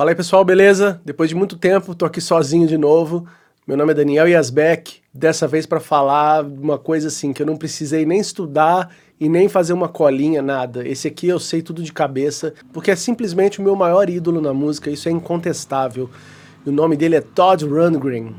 Fala aí pessoal, beleza? Depois de muito tempo, tô aqui sozinho de novo. Meu nome é Daniel Yasbeck, dessa vez para falar uma coisa assim que eu não precisei nem estudar e nem fazer uma colinha, nada. Esse aqui eu sei tudo de cabeça, porque é simplesmente o meu maior ídolo na música, isso é incontestável. O nome dele é Todd Rundgren.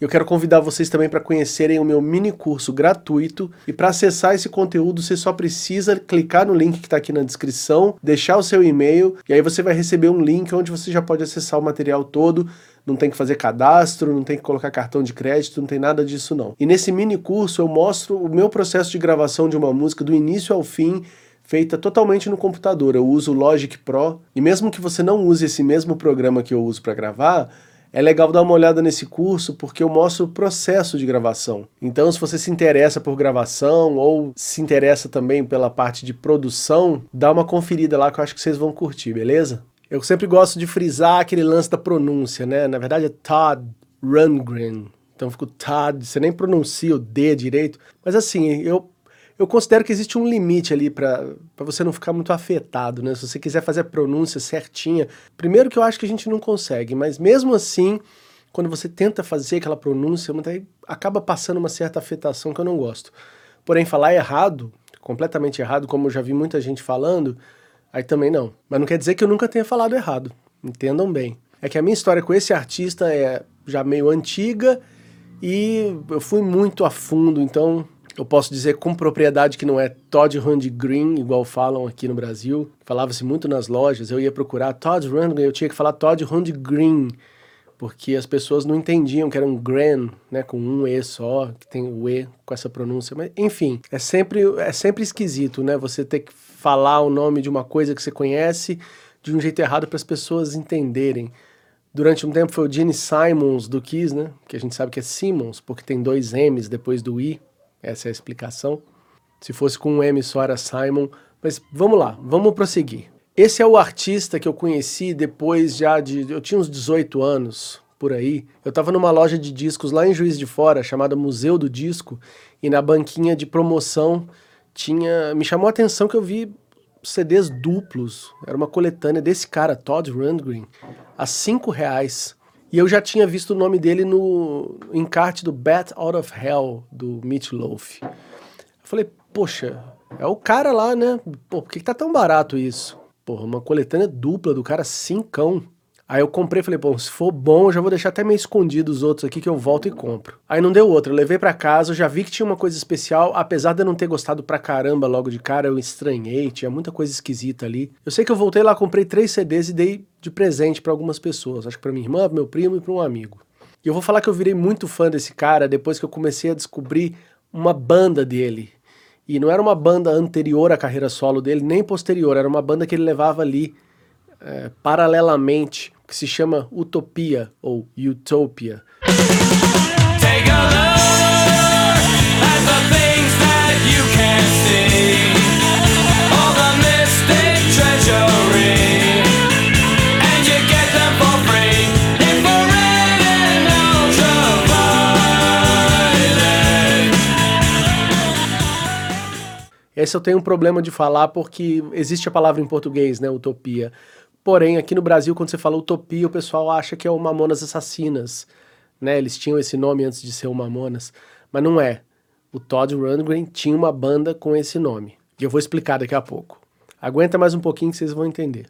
Eu quero convidar vocês também para conhecerem o meu mini curso gratuito e para acessar esse conteúdo você só precisa clicar no link que está aqui na descrição, deixar o seu e-mail e aí você vai receber um link onde você já pode acessar o material todo, não tem que fazer cadastro, não tem que colocar cartão de crédito, não tem nada disso não. E nesse mini curso eu mostro o meu processo de gravação de uma música do início ao fim, feita totalmente no computador. Eu uso o Logic Pro e mesmo que você não use esse mesmo programa que eu uso para gravar, é legal dar uma olhada nesse curso porque eu mostro o processo de gravação. Então se você se interessa por gravação ou se interessa também pela parte de produção, dá uma conferida lá que eu acho que vocês vão curtir, beleza? Eu sempre gosto de frisar aquele lance da pronúncia, né? Na verdade é Todd Rundgren. Então fica Todd, você nem pronuncia o D direito. Mas assim, eu eu considero que existe um limite ali para você não ficar muito afetado, né? Se você quiser fazer a pronúncia certinha, primeiro que eu acho que a gente não consegue, mas mesmo assim, quando você tenta fazer aquela pronúncia, acaba passando uma certa afetação que eu não gosto. Porém, falar errado, completamente errado, como eu já vi muita gente falando, aí também não. Mas não quer dizer que eu nunca tenha falado errado, entendam bem. É que a minha história com esse artista é já meio antiga e eu fui muito a fundo, então eu posso dizer com propriedade que não é Todd Rundgren, igual falam aqui no Brasil. Falava-se muito nas lojas, eu ia procurar Todd Rundgren, eu tinha que falar Todd Rundgren, porque as pessoas não entendiam que era um Gren, né, com um E só, que tem o E com essa pronúncia. Mas, enfim, é sempre, é sempre esquisito, né, você ter que falar o nome de uma coisa que você conhece de um jeito errado para as pessoas entenderem. Durante um tempo foi o Gene Simons do Kiss, né, que a gente sabe que é Simmons, porque tem dois M's depois do I, essa é a explicação. Se fosse com um M só era Simon, mas vamos lá, vamos prosseguir. Esse é o artista que eu conheci depois já de... eu tinha uns 18 anos, por aí. Eu estava numa loja de discos lá em Juiz de Fora, chamada Museu do Disco, e na banquinha de promoção tinha... me chamou a atenção que eu vi CDs duplos, era uma coletânea desse cara, Todd Rundgren, a 5 reais. E eu já tinha visto o nome dele no encarte do Bat Out of Hell, do Meat Loaf. Eu falei, poxa, é o cara lá, né? Pô, por que, que tá tão barato isso? Porra, uma coletânea dupla do cara, cincão. Aí eu comprei falei, bom, se for bom, eu já vou deixar até meio escondido os outros aqui que eu volto e compro. Aí não deu outra, eu levei para casa, já vi que tinha uma coisa especial, apesar de eu não ter gostado pra caramba logo de cara, eu estranhei, tinha muita coisa esquisita ali. Eu sei que eu voltei lá, comprei três CDs e dei de presente para algumas pessoas, acho que pra minha irmã, pro meu primo e pra um amigo. E eu vou falar que eu virei muito fã desse cara depois que eu comecei a descobrir uma banda dele. E não era uma banda anterior à carreira solo dele, nem posterior, era uma banda que ele levava ali é, paralelamente que se chama Utopia ou Utopia. Esse eu tenho um problema de falar porque existe a palavra em português, né, utopia. Porém, aqui no Brasil, quando você fala utopia, o pessoal acha que é o Mamonas Assassinas. Né? Eles tinham esse nome antes de ser o Mamonas, mas não é. O Todd Rundgren tinha uma banda com esse nome. E eu vou explicar daqui a pouco. Aguenta mais um pouquinho que vocês vão entender.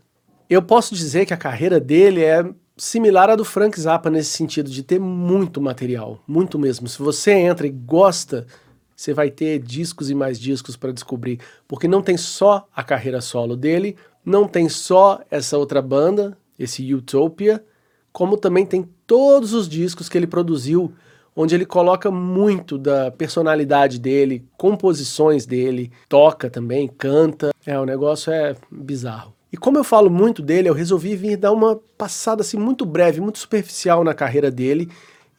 Eu posso dizer que a carreira dele é similar à do Frank Zappa nesse sentido de ter muito material, muito mesmo. Se você entra e gosta, você vai ter discos e mais discos para descobrir, porque não tem só a carreira solo dele, não tem só essa outra banda, esse Utopia, como também tem todos os discos que ele produziu, onde ele coloca muito da personalidade dele, composições dele, toca também, canta. É, o negócio é bizarro. E como eu falo muito dele, eu resolvi vir dar uma passada assim muito breve, muito superficial na carreira dele,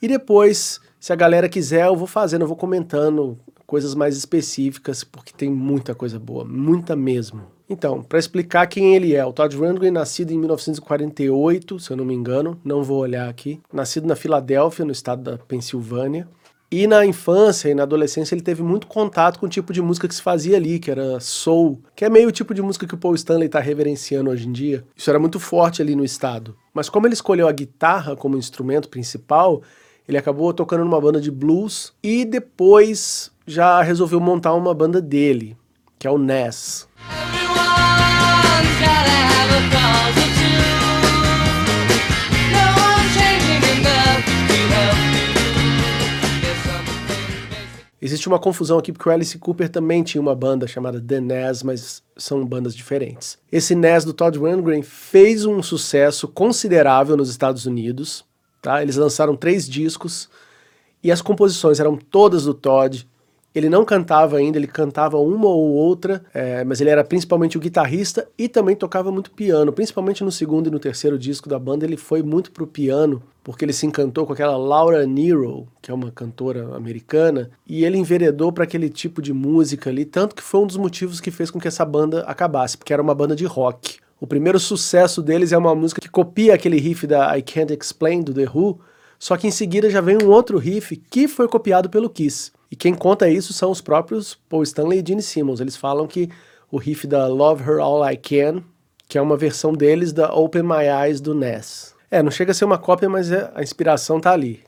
e depois, se a galera quiser, eu vou fazendo, eu vou comentando coisas mais específicas, porque tem muita coisa boa, muita mesmo. Então, para explicar quem ele é, o Todd Rundgren, nascido em 1948, se eu não me engano, não vou olhar aqui, nascido na Filadélfia, no estado da Pensilvânia. E na infância e na adolescência ele teve muito contato com o tipo de música que se fazia ali, que era soul, que é meio o tipo de música que o Paul Stanley está reverenciando hoje em dia. Isso era muito forte ali no estado. Mas como ele escolheu a guitarra como instrumento principal, ele acabou tocando numa banda de blues e depois já resolveu montar uma banda dele, que é o Ness. Existe uma confusão aqui porque o Alice Cooper também tinha uma banda chamada The Nas, mas são bandas diferentes. Esse Nas do Todd Rundgren fez um sucesso considerável nos Estados Unidos, tá? Eles lançaram três discos e as composições eram todas do Todd. Ele não cantava ainda, ele cantava uma ou outra, é, mas ele era principalmente o guitarrista e também tocava muito piano. Principalmente no segundo e no terceiro disco da banda, ele foi muito pro piano, porque ele se encantou com aquela Laura Nero, que é uma cantora americana, e ele enveredou para aquele tipo de música ali, tanto que foi um dos motivos que fez com que essa banda acabasse, porque era uma banda de rock. O primeiro sucesso deles é uma música que copia aquele riff da I Can't Explain do The Who, só que em seguida já vem um outro riff que foi copiado pelo Kiss. E quem conta isso são os próprios Paul Stanley e Gene Simmons. Eles falam que o riff da Love Her All I Can, que é uma versão deles da Open My Eyes do Ness. É, não chega a ser uma cópia, mas é, a inspiração tá ali.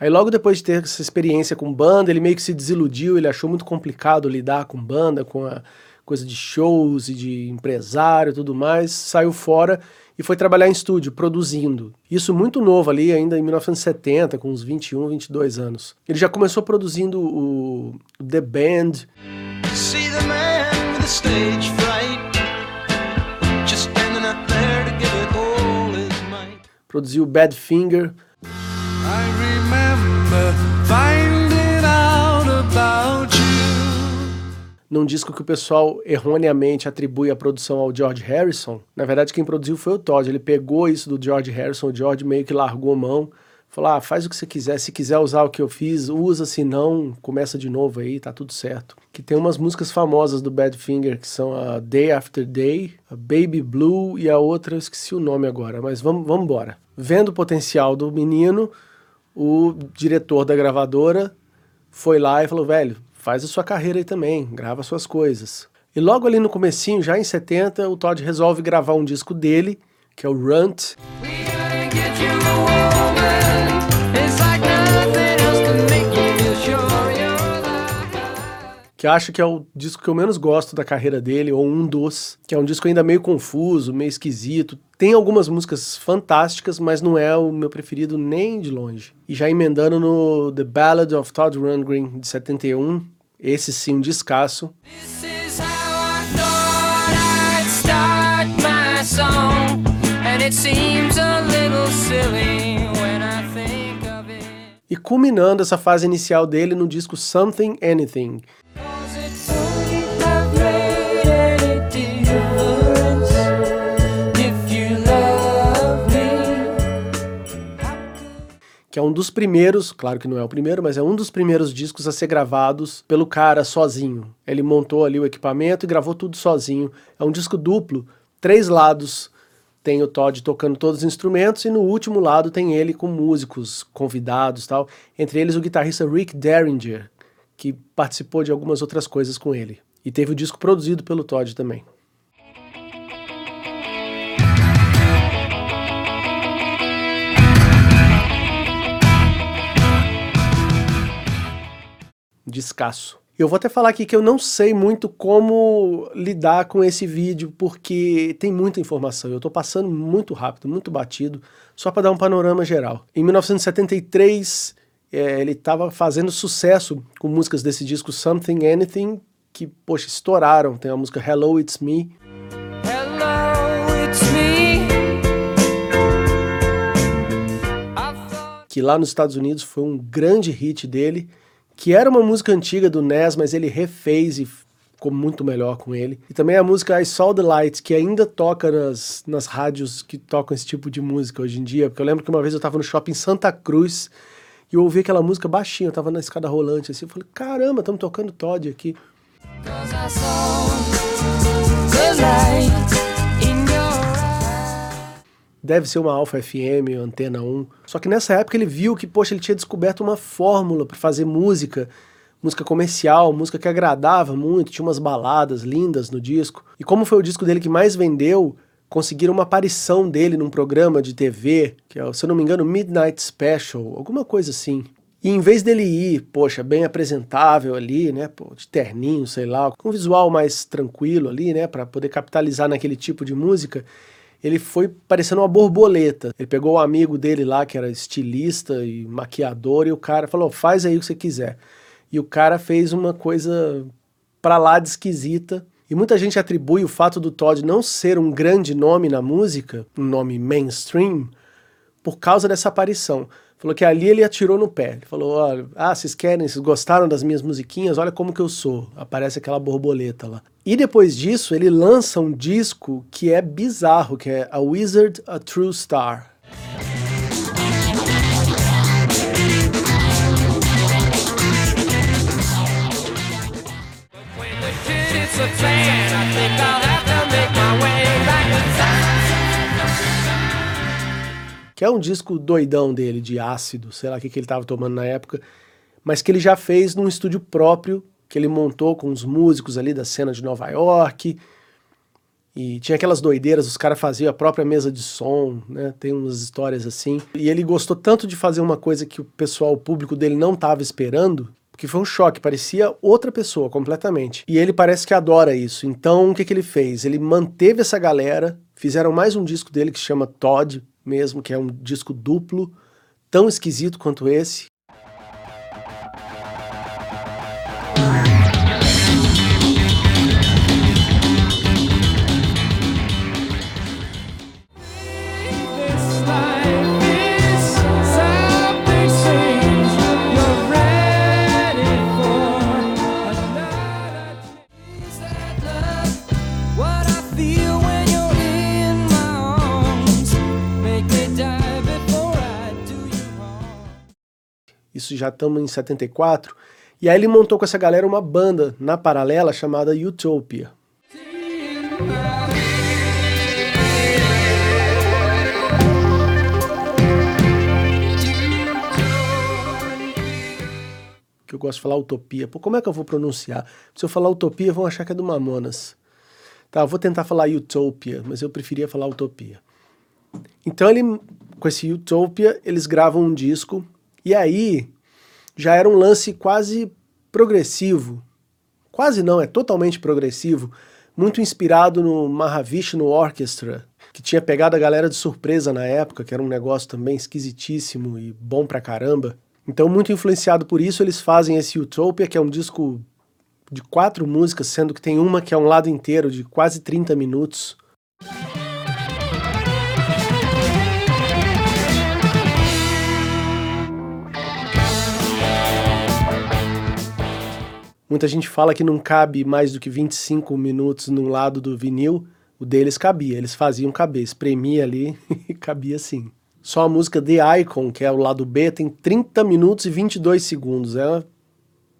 Aí logo depois de ter essa experiência com banda, ele meio que se desiludiu, ele achou muito complicado lidar com banda, com a coisa de shows e de empresário e tudo mais, saiu fora e foi trabalhar em estúdio, produzindo. Isso muito novo ali, ainda em 1970, com uns 21, 22 anos. Ele já começou produzindo o The Band. Produziu Badfinger. I num disco que o pessoal erroneamente atribui a produção ao George Harrison. Na verdade, quem produziu foi o Todd. Ele pegou isso do George Harrison, o George meio que largou a mão, falou: ah, faz o que você quiser, se quiser usar o que eu fiz, usa, se não, começa de novo aí, tá tudo certo. Que tem umas músicas famosas do Badfinger, que são a Day After Day, a Baby Blue e a outra, eu esqueci o nome agora, mas vamos embora. Vendo o potencial do menino, o diretor da gravadora foi lá e falou, velho, faz a sua carreira aí também, grava suas coisas. E logo ali no comecinho, já em 70, o Todd resolve gravar um disco dele, que é o Runt. Que acho que é o disco que eu menos gosto da carreira dele, ou um dos, que é um disco ainda meio confuso, meio esquisito. Tem algumas músicas fantásticas, mas não é o meu preferido nem de longe. E já emendando no The Ballad of Todd Rundgren, de 71, esse sim, um descasso. E culminando essa fase inicial dele no disco Something Anything, que é um dos primeiros, claro que não é o primeiro, mas é um dos primeiros discos a ser gravados pelo cara sozinho. Ele montou ali o equipamento e gravou tudo sozinho. É um disco duplo, três lados. Tem o Todd tocando todos os instrumentos e no último lado tem ele com músicos convidados, tal. Entre eles o guitarrista Rick Derringer, que participou de algumas outras coisas com ele. E teve o disco produzido pelo Todd também. De escasso. Eu vou até falar aqui que eu não sei muito como lidar com esse vídeo, porque tem muita informação. Eu estou passando muito rápido, muito batido, só para dar um panorama geral. Em 1973, é, ele estava fazendo sucesso com músicas desse disco Something Anything, que, poxa, estouraram. Tem a música Hello, It's Me. Hello, It's Me. Que lá nos Estados Unidos foi um grande hit dele que era uma música antiga do Nes, mas ele refez e ficou muito melhor com ele. E também a música I Saw the Light, que ainda toca nas, nas rádios que tocam esse tipo de música hoje em dia, porque eu lembro que uma vez eu estava no shopping Santa Cruz E eu ouvi aquela música baixinho, eu tava na escada rolante assim, eu falei, caramba, estamos tocando Todd aqui. Deve ser uma Alpha FM, Antena 1. Só que nessa época ele viu que, poxa, ele tinha descoberto uma fórmula para fazer música, música comercial, música que agradava muito, tinha umas baladas lindas no disco. E como foi o disco dele que mais vendeu, conseguiram uma aparição dele num programa de TV, que é, se eu não me engano, Midnight Special, alguma coisa assim. E em vez dele ir, poxa, bem apresentável ali, né, pô, de terninho, sei lá, com um visual mais tranquilo ali, né, para poder capitalizar naquele tipo de música, ele foi parecendo uma borboleta. Ele pegou o um amigo dele lá, que era estilista e maquiador, e o cara falou: faz aí o que você quiser. E o cara fez uma coisa pra lá de esquisita. E muita gente atribui o fato do Todd não ser um grande nome na música, um nome mainstream, por causa dessa aparição. Falou que ali ele atirou no pé. Ele falou: olha, ah, vocês querem, vocês gostaram das minhas musiquinhas? Olha como que eu sou. Aparece aquela borboleta lá. E depois disso, ele lança um disco que é bizarro, que é A Wizard, A True Star. Que é um disco doidão dele, de ácido, sei lá o que, que ele estava tomando na época, mas que ele já fez num estúdio próprio, que ele montou com os músicos ali da cena de Nova York, e tinha aquelas doideiras, os caras faziam a própria mesa de som, né? Tem umas histórias assim. E ele gostou tanto de fazer uma coisa que o pessoal, o público dele não estava esperando, que foi um choque, parecia outra pessoa completamente. E ele parece que adora isso. Então, o que, que ele fez? Ele manteve essa galera, fizeram mais um disco dele que chama Todd, mesmo, que é um disco duplo, tão esquisito quanto esse, isso já estamos em 74, e aí ele montou com essa galera uma banda na paralela chamada Utopia. Que eu gosto de falar utopia. Pô, como é que eu vou pronunciar? Se eu falar utopia, vão achar que é do Mamonas. Tá, eu vou tentar falar Utopia, mas eu preferia falar utopia. Então ele, com esse Utopia, eles gravam um disco e aí já era um lance quase progressivo. Quase não, é totalmente progressivo, muito inspirado no Mahavishnu Orchestra, que tinha pegado a galera de surpresa na época, que era um negócio também esquisitíssimo e bom pra caramba. Então, muito influenciado por isso, eles fazem esse Utopia, que é um disco de quatro músicas, sendo que tem uma que é um lado inteiro de quase 30 minutos. Muita gente fala que não cabe mais do que 25 minutos num lado do vinil. O deles cabia, eles faziam caber, espremia ali e cabia sim. Só a música The Icon, que é o lado B, tem 30 minutos e 22 segundos. É...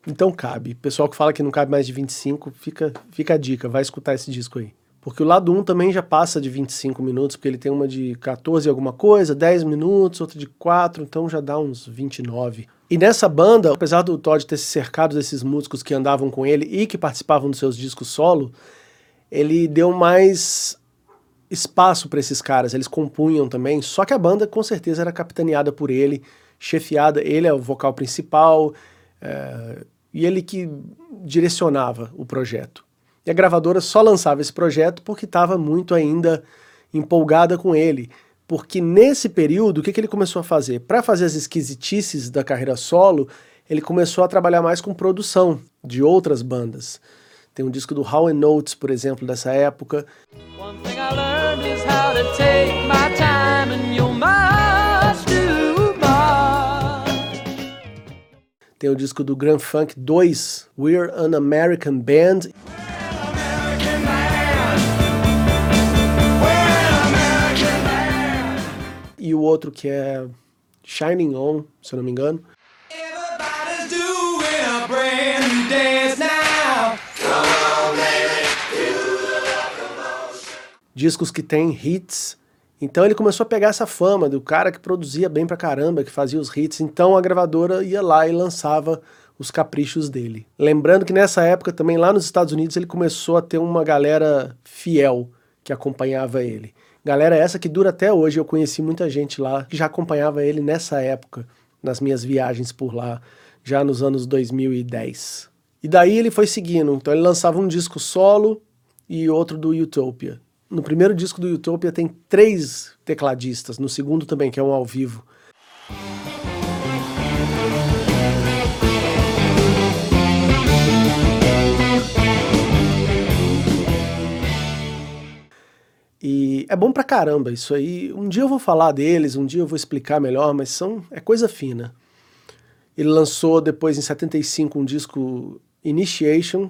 Então cabe. Pessoal que fala que não cabe mais de 25, fica, fica a dica, vai escutar esse disco aí. Porque o lado 1 também já passa de 25 minutos, porque ele tem uma de 14 alguma coisa, 10 minutos, outra de 4, então já dá uns 29. E nessa banda, apesar do Todd ter se cercado desses músicos que andavam com ele e que participavam dos seus discos solo, ele deu mais espaço para esses caras, eles compunham também, só que a banda com certeza era capitaneada por ele, chefiada, ele é o vocal principal, é, e ele que direcionava o projeto. E a gravadora só lançava esse projeto porque estava muito ainda empolgada com ele, porque nesse período, o que, que ele começou a fazer? Para fazer as esquisitices da carreira solo, ele começou a trabalhar mais com produção de outras bandas. Tem um disco do How Notes, por exemplo, dessa época. Tem o disco do Grand Funk 2, We're an American Band. E o outro que é Shining On, se eu não me engano. Discos que têm hits. Então ele começou a pegar essa fama do cara que produzia bem pra caramba, que fazia os hits. Então a gravadora ia lá e lançava os caprichos dele. Lembrando que nessa época também lá nos Estados Unidos ele começou a ter uma galera fiel que acompanhava ele. Galera essa que dura até hoje, eu conheci muita gente lá que já acompanhava ele nessa época, nas minhas viagens por lá, já nos anos 2010. E daí ele foi seguindo, então ele lançava um disco solo e outro do Utopia. No primeiro disco do Utopia tem três tecladistas, no segundo também, que é um ao vivo. E é bom pra caramba isso aí. Um dia eu vou falar deles, um dia eu vou explicar melhor, mas são é coisa fina. Ele lançou depois em 75 um disco Initiation.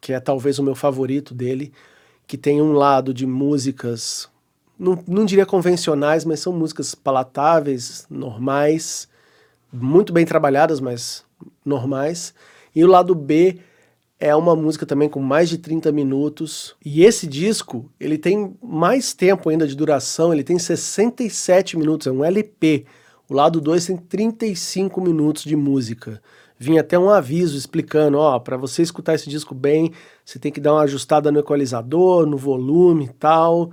Que é talvez o meu favorito dele, que tem um lado de músicas não, não diria convencionais, mas são músicas palatáveis, normais, muito bem trabalhadas, mas normais. E o lado B é uma música também com mais de 30 minutos. E esse disco, ele tem mais tempo ainda de duração, ele tem 67 minutos, é um LP. O lado 2 tem 35 minutos de música. Vinha até um aviso explicando, ó, para você escutar esse disco bem, você tem que dar uma ajustada no equalizador, no volume e tal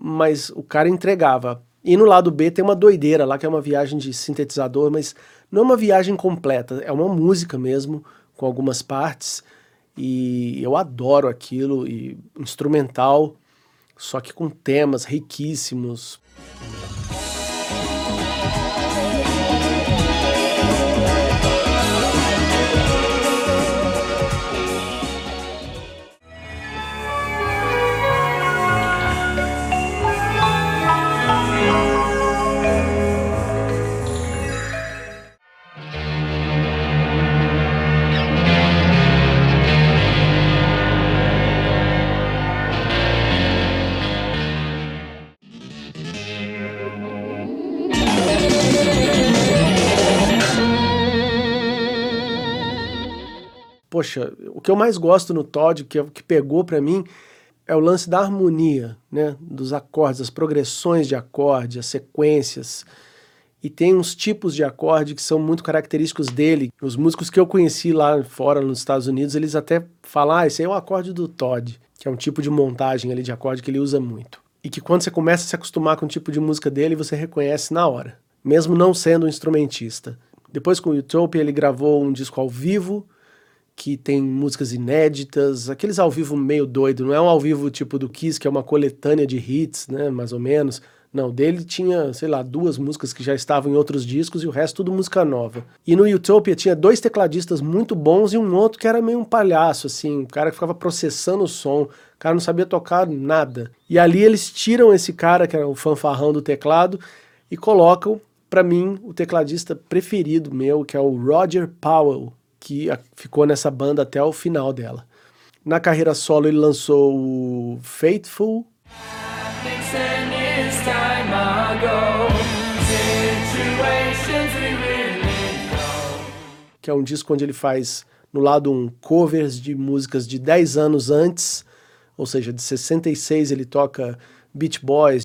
mas o cara entregava. E no lado B tem uma doideira lá, que é uma viagem de sintetizador, mas não é uma viagem completa, é uma música mesmo, com algumas partes, e eu adoro aquilo, e instrumental, só que com temas riquíssimos. Poxa, o que eu mais gosto no Todd, que, que pegou para mim, é o lance da harmonia, né? Dos acordes, as progressões de acorde, as sequências. E tem uns tipos de acorde que são muito característicos dele. Os músicos que eu conheci lá fora, nos Estados Unidos, eles até falam, ah, esse aí é o acorde do Todd, que é um tipo de montagem ali de acorde que ele usa muito. E que quando você começa a se acostumar com o tipo de música dele, você reconhece na hora, mesmo não sendo um instrumentista. Depois com o Utopia ele gravou um disco ao vivo, que tem músicas inéditas, aqueles ao vivo meio doido, não é um ao vivo tipo do Kiss, que é uma coletânea de hits, né, mais ou menos. Não, dele tinha, sei lá, duas músicas que já estavam em outros discos e o resto tudo música nova. E no Utopia tinha dois tecladistas muito bons e um outro que era meio um palhaço, assim, um cara que ficava processando o som, o cara não sabia tocar nada. E ali eles tiram esse cara, que era o fanfarrão do teclado, e colocam, para mim, o tecladista preferido meu, que é o Roger Powell, que ficou nessa banda até o final dela. Na carreira solo ele lançou o Faithful, que é um disco onde ele faz no lado um covers de músicas de 10 anos antes, ou seja, de 66 ele toca Beach Boys.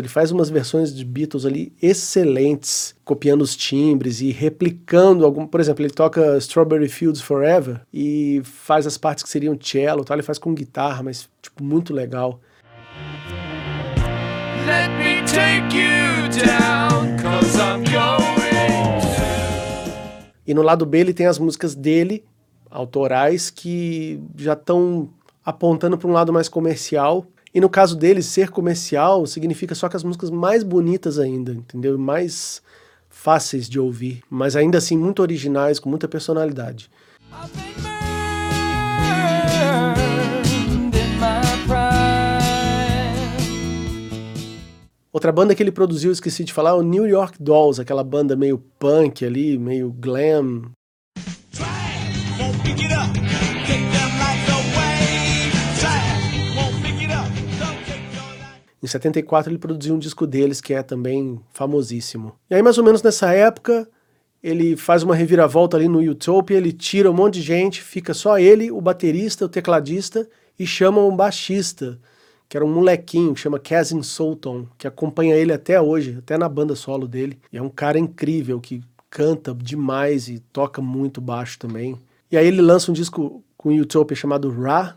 Ele faz umas versões de Beatles ali excelentes, copiando os timbres e replicando algum, por exemplo, ele toca Strawberry Fields Forever e faz as partes que seriam cello, tal, ele faz com guitarra, mas tipo muito legal. Let me take you down, cause I'm going. E no lado B ele tem as músicas dele, autorais, que já estão apontando para um lado mais comercial E no caso dele, ser comercial significa só que as músicas mais bonitas ainda, entendeu? Mais fáceis de ouvir, mas ainda assim muito originais, com muita personalidade. Outra banda que ele produziu, esqueci de falar, é o New York Dolls, aquela banda meio punk ali, meio glam. Em 74 ele produziu um disco deles que é também famosíssimo. E aí mais ou menos nessa época ele faz uma reviravolta ali no Utopia, ele tira um monte de gente, fica só ele, o baterista, o tecladista e chama um baixista que era um molequinho que chama Casin Sultan, que acompanha ele até hoje, até na banda solo dele. E é um cara incrível que canta demais e toca muito baixo também. E aí ele lança um disco com Utopia chamado Ra,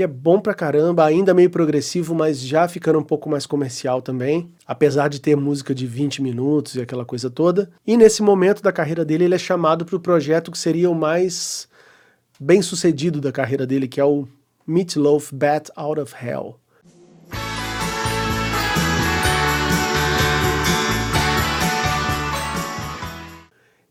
que é bom pra caramba, ainda meio progressivo, mas já ficando um pouco mais comercial também, apesar de ter música de 20 minutos e aquela coisa toda. E nesse momento da carreira dele, ele é chamado para o projeto que seria o mais bem sucedido da carreira dele, que é o Meatloaf Bat Out of Hell.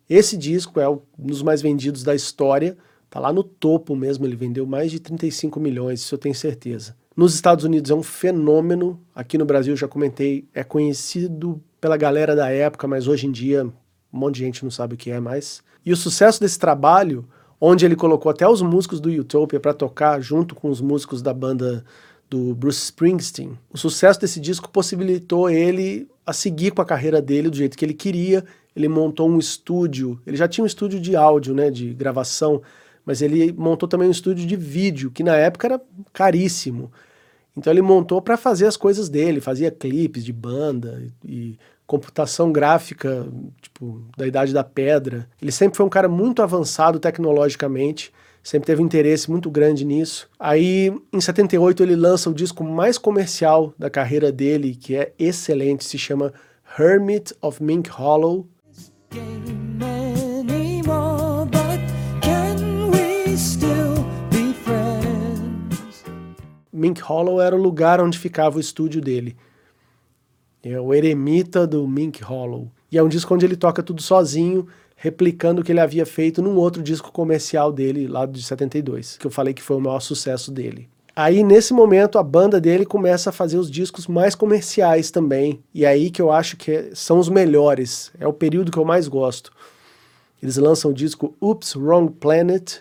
Esse disco é um dos mais vendidos da história, Tá lá no topo mesmo, ele vendeu mais de 35 milhões, isso eu tenho certeza. Nos Estados Unidos é um fenômeno, aqui no Brasil já comentei, é conhecido pela galera da época, mas hoje em dia um monte de gente não sabe o que é mais. E o sucesso desse trabalho, onde ele colocou até os músicos do Utopia para tocar junto com os músicos da banda do Bruce Springsteen, o sucesso desse disco possibilitou ele a seguir com a carreira dele do jeito que ele queria. Ele montou um estúdio, ele já tinha um estúdio de áudio, né, de gravação, mas ele montou também um estúdio de vídeo, que na época era caríssimo. Então ele montou para fazer as coisas dele, fazia clipes de banda e computação gráfica, tipo, da idade da pedra. Ele sempre foi um cara muito avançado tecnologicamente, sempre teve um interesse muito grande nisso. Aí, em 78, ele lança o disco mais comercial da carreira dele, que é excelente, se chama Hermit of Mink Hollow. Mink Hollow era o lugar onde ficava o estúdio dele. É o eremita do Mink Hollow. E é um disco onde ele toca tudo sozinho, replicando o que ele havia feito num outro disco comercial dele, lá de 72, que eu falei que foi o maior sucesso dele. Aí, nesse momento, a banda dele começa a fazer os discos mais comerciais também. E é aí que eu acho que são os melhores. É o período que eu mais gosto. Eles lançam o disco Oops, Wrong Planet.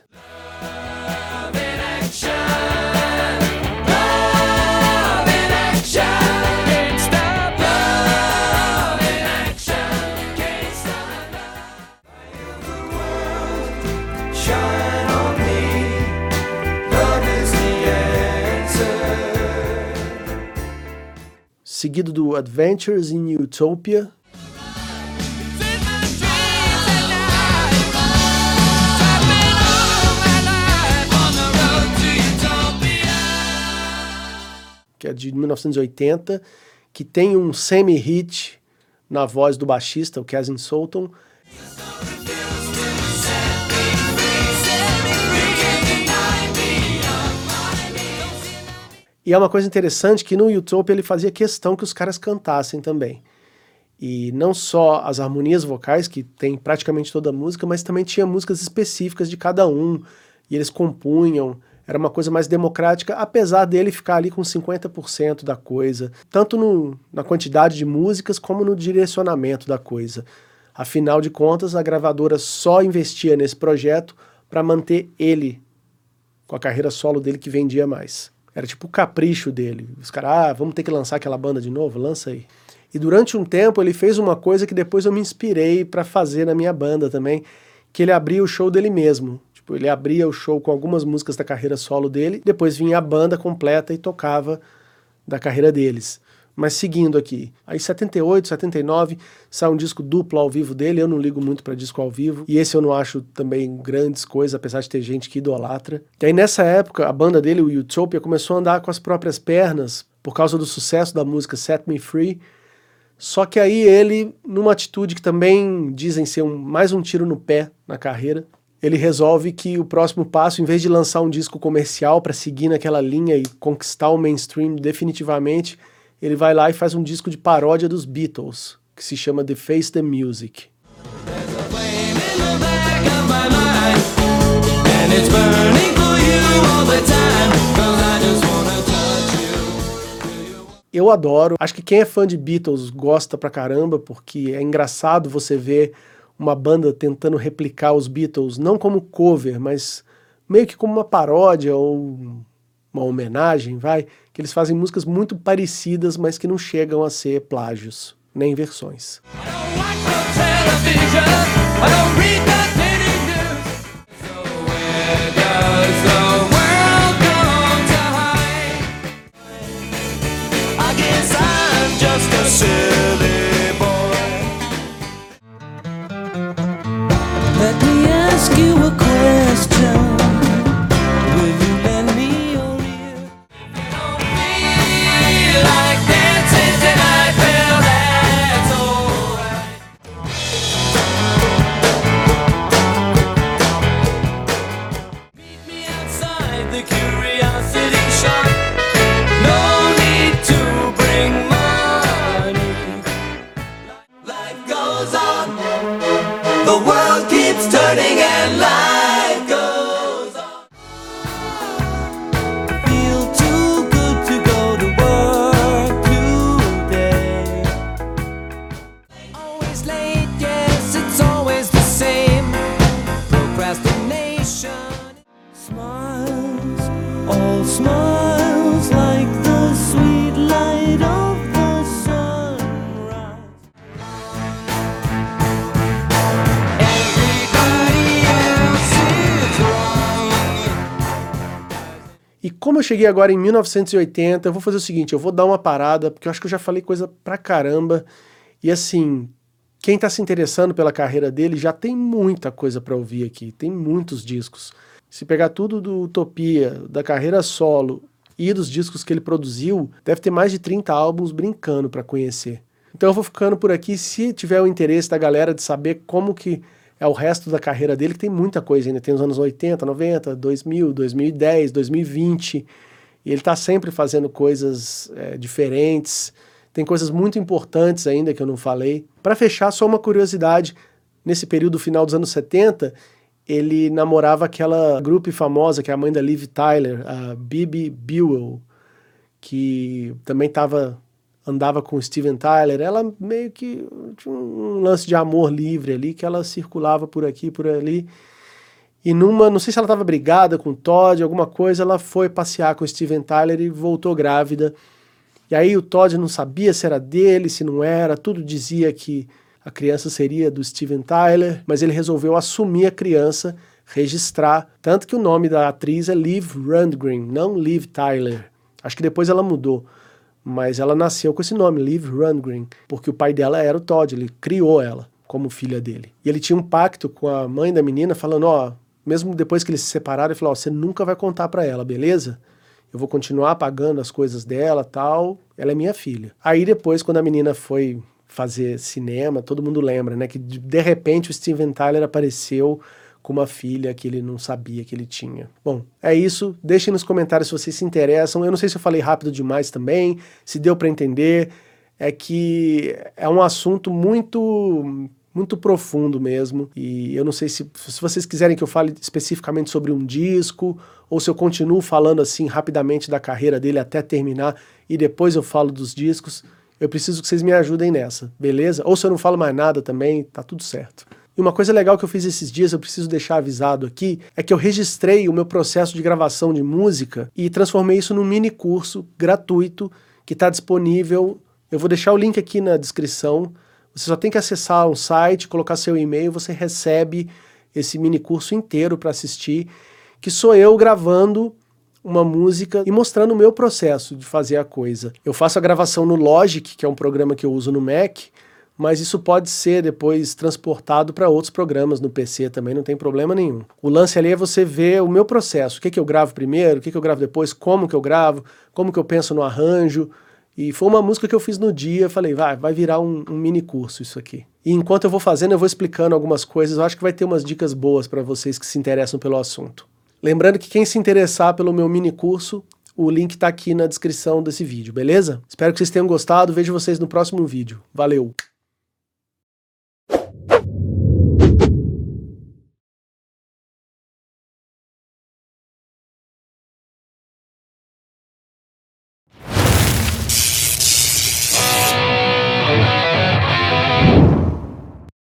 Seguido do Adventures in Utopia. Que é de 1980, que tem um semi-hit na voz do baixista, o Kazin Sultan. E é uma coisa interessante que no YouTube ele fazia questão que os caras cantassem também. E não só as harmonias vocais, que tem praticamente toda a música, mas também tinha músicas específicas de cada um, e eles compunham, era uma coisa mais democrática, apesar dele ficar ali com 50% da coisa, tanto no, na quantidade de músicas como no direcionamento da coisa. Afinal de contas, a gravadora só investia nesse projeto para manter ele com a carreira solo dele que vendia mais. Era tipo o capricho dele. Os caras, ah, vamos ter que lançar aquela banda de novo? Lança aí. E durante um tempo ele fez uma coisa que depois eu me inspirei para fazer na minha banda também, que ele abria o show dele mesmo. Tipo, ele abria o show com algumas músicas da carreira solo dele, depois vinha a banda completa e tocava da carreira deles. Mas seguindo aqui, aí 78, 79, sai um disco duplo ao vivo dele, eu não ligo muito para disco ao vivo, e esse eu não acho também grandes coisas, apesar de ter gente que idolatra. E aí nessa época, a banda dele, o Utopia, começou a andar com as próprias pernas, por causa do sucesso da música Set Me Free, Só que aí ele, numa atitude que também dizem ser um, mais um tiro no pé na carreira, ele resolve que o próximo passo, em vez de lançar um disco comercial para seguir naquela linha e conquistar o mainstream definitivamente, ele vai lá e faz um disco de paródia dos Beatles, que se chama The Face the Music. Eu adoro. Acho que quem é fã de Beatles gosta pra caramba, porque é engraçado você ver uma banda tentando replicar os Beatles, não como cover, mas meio que como uma paródia ou uma homenagem, vai, que eles fazem músicas muito parecidas, mas que não chegam a ser plágios, nem versões. Cheguei agora em 1980, eu vou fazer o seguinte, eu vou dar uma parada, porque eu acho que eu já falei coisa pra caramba. E assim, quem está se interessando pela carreira dele já tem muita coisa para ouvir aqui, tem muitos discos. Se pegar tudo do Utopia, da carreira solo e dos discos que ele produziu, deve ter mais de 30 álbuns brincando para conhecer. Então eu vou ficando por aqui, se tiver o interesse da galera de saber como que é o resto da carreira dele, que tem muita coisa ainda. Tem os anos 80, 90, 2000, 2010, 2020. E ele está sempre fazendo coisas é, diferentes. Tem coisas muito importantes ainda que eu não falei. Para fechar, só uma curiosidade. Nesse período final dos anos 70, ele namorava aquela grupo famosa, que é a mãe da Liv Tyler, a Bibi Buell, que também estava andava com Steven Tyler, ela meio que tinha um lance de amor livre ali, que ela circulava por aqui, por ali. E numa, não sei se ela estava brigada com o Todd, alguma coisa, ela foi passear com o Steven Tyler e voltou grávida. E aí o Todd não sabia se era dele, se não era, tudo dizia que a criança seria do Steven Tyler, mas ele resolveu assumir a criança, registrar, tanto que o nome da atriz é Liv Rundgren, não Liv Tyler. Acho que depois ela mudou mas ela nasceu com esse nome, Liv Rundgren, porque o pai dela era o Todd, ele criou ela como filha dele. E ele tinha um pacto com a mãe da menina, falando, ó, mesmo depois que eles se separaram, ele falou, ó, você nunca vai contar para ela, beleza? Eu vou continuar pagando as coisas dela, tal, ela é minha filha. Aí depois, quando a menina foi fazer cinema, todo mundo lembra, né, que de repente o Steven Tyler apareceu com uma filha que ele não sabia que ele tinha. Bom, é isso. Deixem nos comentários se vocês se interessam. Eu não sei se eu falei rápido demais também, se deu para entender. É que é um assunto muito muito profundo mesmo. E eu não sei se, se vocês quiserem que eu fale especificamente sobre um disco, ou se eu continuo falando assim rapidamente da carreira dele até terminar e depois eu falo dos discos. Eu preciso que vocês me ajudem nessa, beleza? Ou se eu não falo mais nada também, tá tudo certo. E uma coisa legal que eu fiz esses dias, eu preciso deixar avisado aqui, é que eu registrei o meu processo de gravação de música e transformei isso num mini curso gratuito que está disponível. Eu vou deixar o link aqui na descrição. Você só tem que acessar um site, colocar seu e-mail, você recebe esse mini curso inteiro para assistir, que sou eu gravando uma música e mostrando o meu processo de fazer a coisa. Eu faço a gravação no Logic, que é um programa que eu uso no Mac, mas isso pode ser depois transportado para outros programas no PC também, não tem problema nenhum. O lance ali é você ver o meu processo, o que, que eu gravo primeiro, o que, que eu gravo depois, como que eu gravo, como que eu penso no arranjo, E foi uma música que eu fiz no dia, falei, vai, vai virar um, um mini curso isso aqui. E enquanto eu vou fazendo, eu vou explicando algumas coisas, eu acho que vai ter umas dicas boas para vocês que se interessam pelo assunto. Lembrando que quem se interessar pelo meu mini curso, o link está aqui na descrição desse vídeo, beleza? Espero que vocês tenham gostado, vejo vocês no próximo vídeo. Valeu!